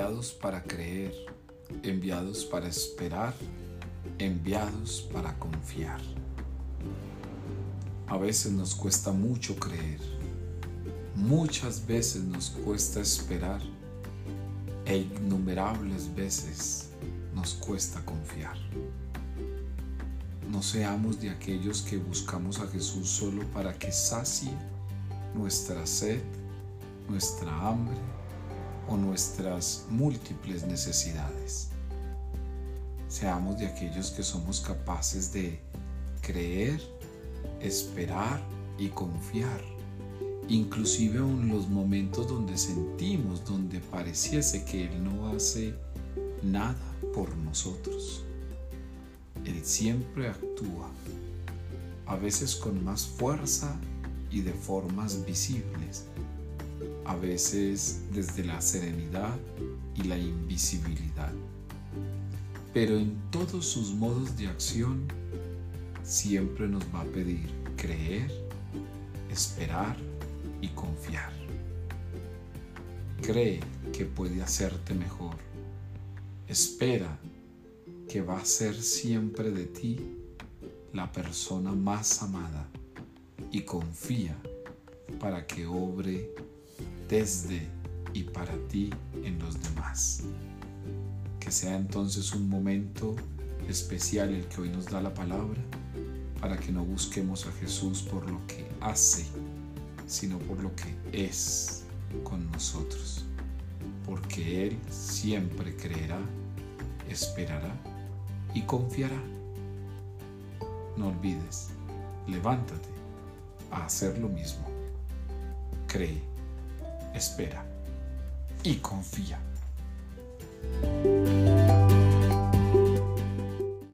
enviados para creer, enviados para esperar, enviados para confiar. A veces nos cuesta mucho creer, muchas veces nos cuesta esperar e innumerables veces nos cuesta confiar. No seamos de aquellos que buscamos a Jesús solo para que sacie nuestra sed, nuestra hambre o nuestras múltiples necesidades. Seamos de aquellos que somos capaces de creer, esperar y confiar, inclusive en los momentos donde sentimos, donde pareciese que Él no hace nada por nosotros. Él siempre actúa, a veces con más fuerza y de formas visibles, a veces desde la serenidad y la invisibilidad. Pero en todos sus modos de acción siempre nos va a pedir creer, esperar y confiar. Cree que puede hacerte mejor. Espera que va a ser siempre de ti la persona más amada y confía para que obre desde y para ti en los demás. Que sea entonces un momento especial el que hoy nos da la palabra para que no busquemos a Jesús por lo que hace, sino por lo que es con nosotros. Porque Él siempre creerá, esperará y confiará. No olvides, levántate a hacer lo mismo. Cree, espera y confía.